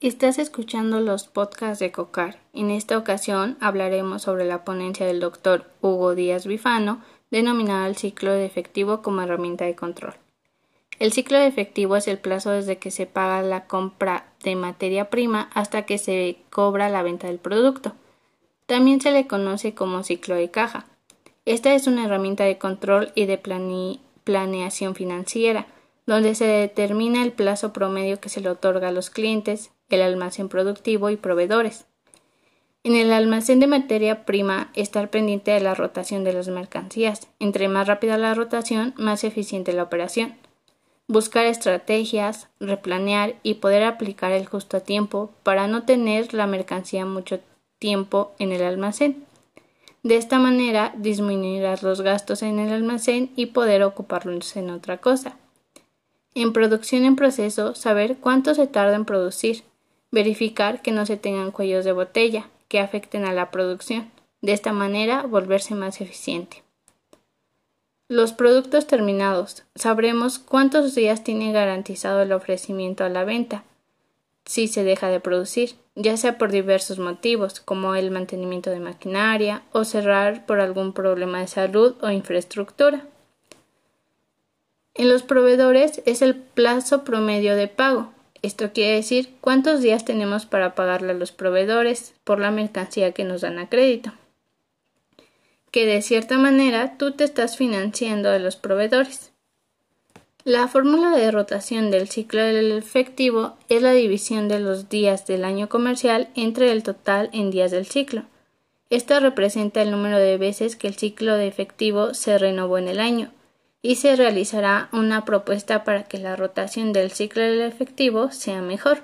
Estás escuchando los podcasts de COCAR. En esta ocasión hablaremos sobre la ponencia del doctor Hugo Díaz Bifano, denominada el ciclo de efectivo como herramienta de control. El ciclo de efectivo es el plazo desde que se paga la compra de materia prima hasta que se cobra la venta del producto. También se le conoce como ciclo de caja. Esta es una herramienta de control y de planeación financiera, donde se determina el plazo promedio que se le otorga a los clientes, el almacén productivo y proveedores. En el almacén de materia prima, estar pendiente de la rotación de las mercancías. Entre más rápida la rotación, más eficiente la operación. Buscar estrategias, replanear y poder aplicar el justo tiempo para no tener la mercancía mucho tiempo en el almacén. De esta manera disminuirás los gastos en el almacén y poder ocuparlos en otra cosa. En producción en proceso, saber cuánto se tarda en producir, verificar que no se tengan cuellos de botella que afecten a la producción. De esta manera, volverse más eficiente. Los productos terminados. Sabremos cuántos días tiene garantizado el ofrecimiento a la venta si se deja de producir, ya sea por diversos motivos, como el mantenimiento de maquinaria o cerrar por algún problema de salud o infraestructura. En los proveedores es el plazo promedio de pago, esto quiere decir cuántos días tenemos para pagarle a los proveedores por la mercancía que nos dan a crédito. Que de cierta manera tú te estás financiando de los proveedores. La fórmula de rotación del ciclo del efectivo es la división de los días del año comercial entre el total en días del ciclo. Esta representa el número de veces que el ciclo de efectivo se renovó en el año, y se realizará una propuesta para que la rotación del ciclo del efectivo sea mejor.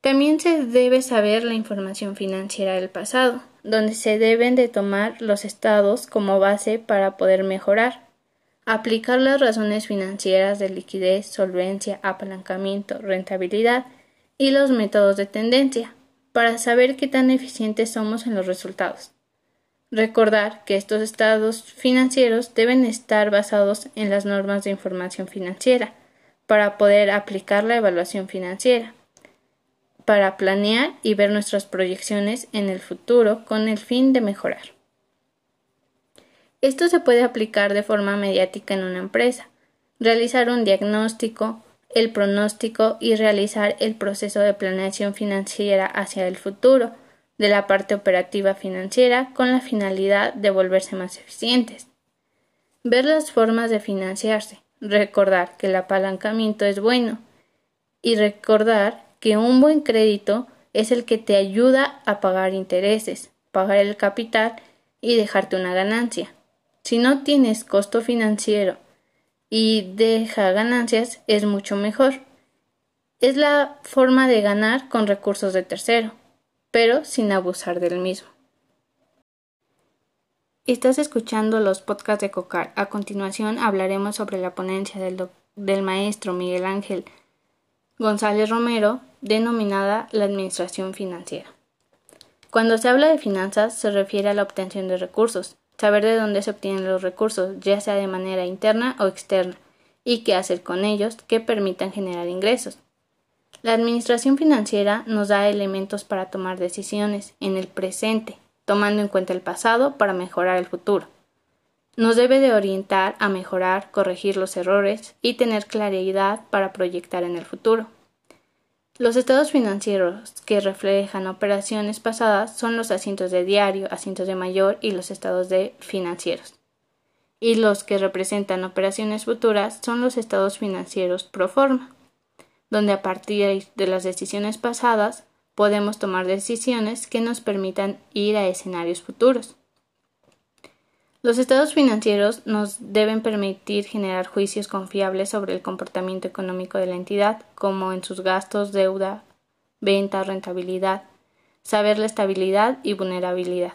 También se debe saber la información financiera del pasado, donde se deben de tomar los estados como base para poder mejorar, aplicar las razones financieras de liquidez, solvencia, apalancamiento, rentabilidad y los métodos de tendencia, para saber qué tan eficientes somos en los resultados. Recordar que estos estados financieros deben estar basados en las normas de información financiera para poder aplicar la evaluación financiera, para planear y ver nuestras proyecciones en el futuro con el fin de mejorar. Esto se puede aplicar de forma mediática en una empresa, realizar un diagnóstico, el pronóstico y realizar el proceso de planeación financiera hacia el futuro, de la parte operativa financiera con la finalidad de volverse más eficientes. Ver las formas de financiarse, recordar que el apalancamiento es bueno y recordar que un buen crédito es el que te ayuda a pagar intereses, pagar el capital y dejarte una ganancia. Si no tienes costo financiero y deja ganancias, es mucho mejor. Es la forma de ganar con recursos de tercero pero sin abusar del mismo. Estás escuchando los podcasts de COCAR. A continuación hablaremos sobre la ponencia del, del maestro Miguel Ángel González Romero, denominada la Administración Financiera. Cuando se habla de finanzas se refiere a la obtención de recursos, saber de dónde se obtienen los recursos, ya sea de manera interna o externa, y qué hacer con ellos que permitan generar ingresos. La administración financiera nos da elementos para tomar decisiones en el presente, tomando en cuenta el pasado para mejorar el futuro. Nos debe de orientar a mejorar, corregir los errores y tener claridad para proyectar en el futuro. Los estados financieros que reflejan operaciones pasadas son los asientos de diario, asientos de mayor y los estados de financieros. Y los que representan operaciones futuras son los estados financieros pro forma donde a partir de las decisiones pasadas podemos tomar decisiones que nos permitan ir a escenarios futuros. Los estados financieros nos deben permitir generar juicios confiables sobre el comportamiento económico de la entidad, como en sus gastos, deuda, venta, rentabilidad, saber la estabilidad y vulnerabilidad.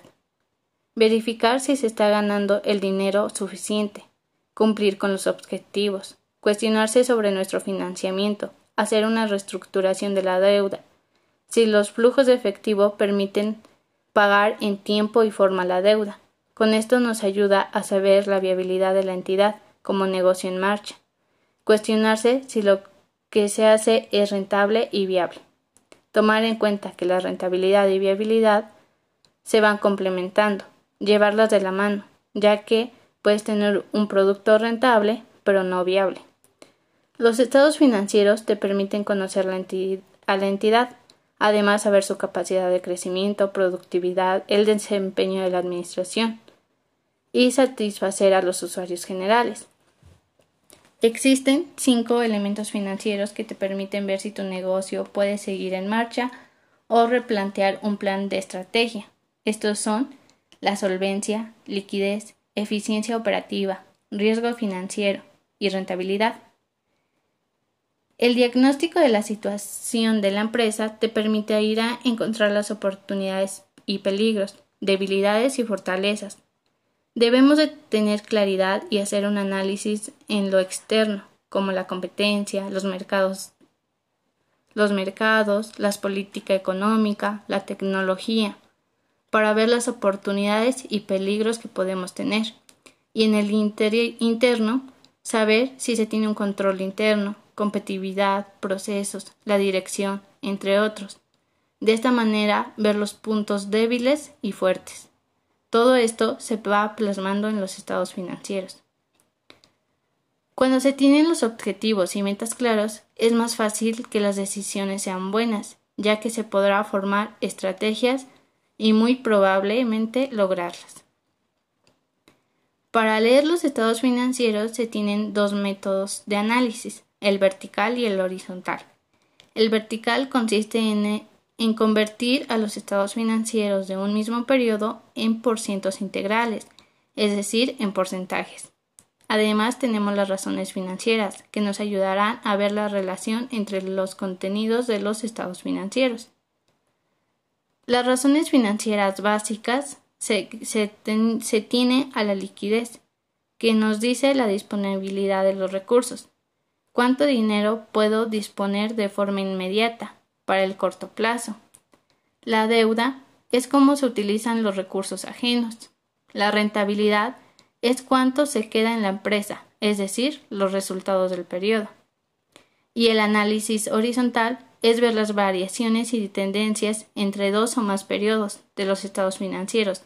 Verificar si se está ganando el dinero suficiente, cumplir con los objetivos, cuestionarse sobre nuestro financiamiento, hacer una reestructuración de la deuda, si los flujos de efectivo permiten pagar en tiempo y forma la deuda. Con esto nos ayuda a saber la viabilidad de la entidad como negocio en marcha, cuestionarse si lo que se hace es rentable y viable. tomar en cuenta que la rentabilidad y viabilidad se van complementando, llevarlas de la mano, ya que puedes tener un producto rentable pero no viable. Los estados financieros te permiten conocer a la entidad, además saber su capacidad de crecimiento, productividad, el desempeño de la administración y satisfacer a los usuarios generales. Existen cinco elementos financieros que te permiten ver si tu negocio puede seguir en marcha o replantear un plan de estrategia. Estos son la solvencia, liquidez, eficiencia operativa, riesgo financiero y rentabilidad. El diagnóstico de la situación de la empresa te permite ir a encontrar las oportunidades y peligros, debilidades y fortalezas, Debemos de tener claridad y hacer un análisis en lo externo, como la competencia, los mercados, los mercados, la política económica, la tecnología, para ver las oportunidades y peligros que podemos tener. Y en el interno, saber si se tiene un control interno, competitividad, procesos, la dirección, entre otros. De esta manera, ver los puntos débiles y fuertes. Todo esto se va plasmando en los estados financieros. Cuando se tienen los objetivos y metas claros, es más fácil que las decisiones sean buenas, ya que se podrá formar estrategias y muy probablemente lograrlas. Para leer los estados financieros se tienen dos métodos de análisis, el vertical y el horizontal. El vertical consiste en en convertir a los estados financieros de un mismo periodo en porcientos integrales, es decir, en porcentajes. Además, tenemos las razones financieras, que nos ayudarán a ver la relación entre los contenidos de los estados financieros. Las razones financieras básicas se, se tiene a la liquidez, que nos dice la disponibilidad de los recursos. ¿Cuánto dinero puedo disponer de forma inmediata? para el corto plazo. La deuda es cómo se utilizan los recursos ajenos. La rentabilidad es cuánto se queda en la empresa, es decir, los resultados del periodo. Y el análisis horizontal es ver las variaciones y tendencias entre dos o más periodos de los estados financieros.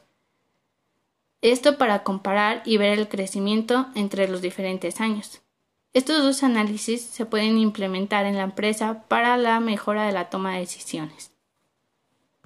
Esto para comparar y ver el crecimiento entre los diferentes años. Estos dos análisis se pueden implementar en la empresa para la mejora de la toma de decisiones.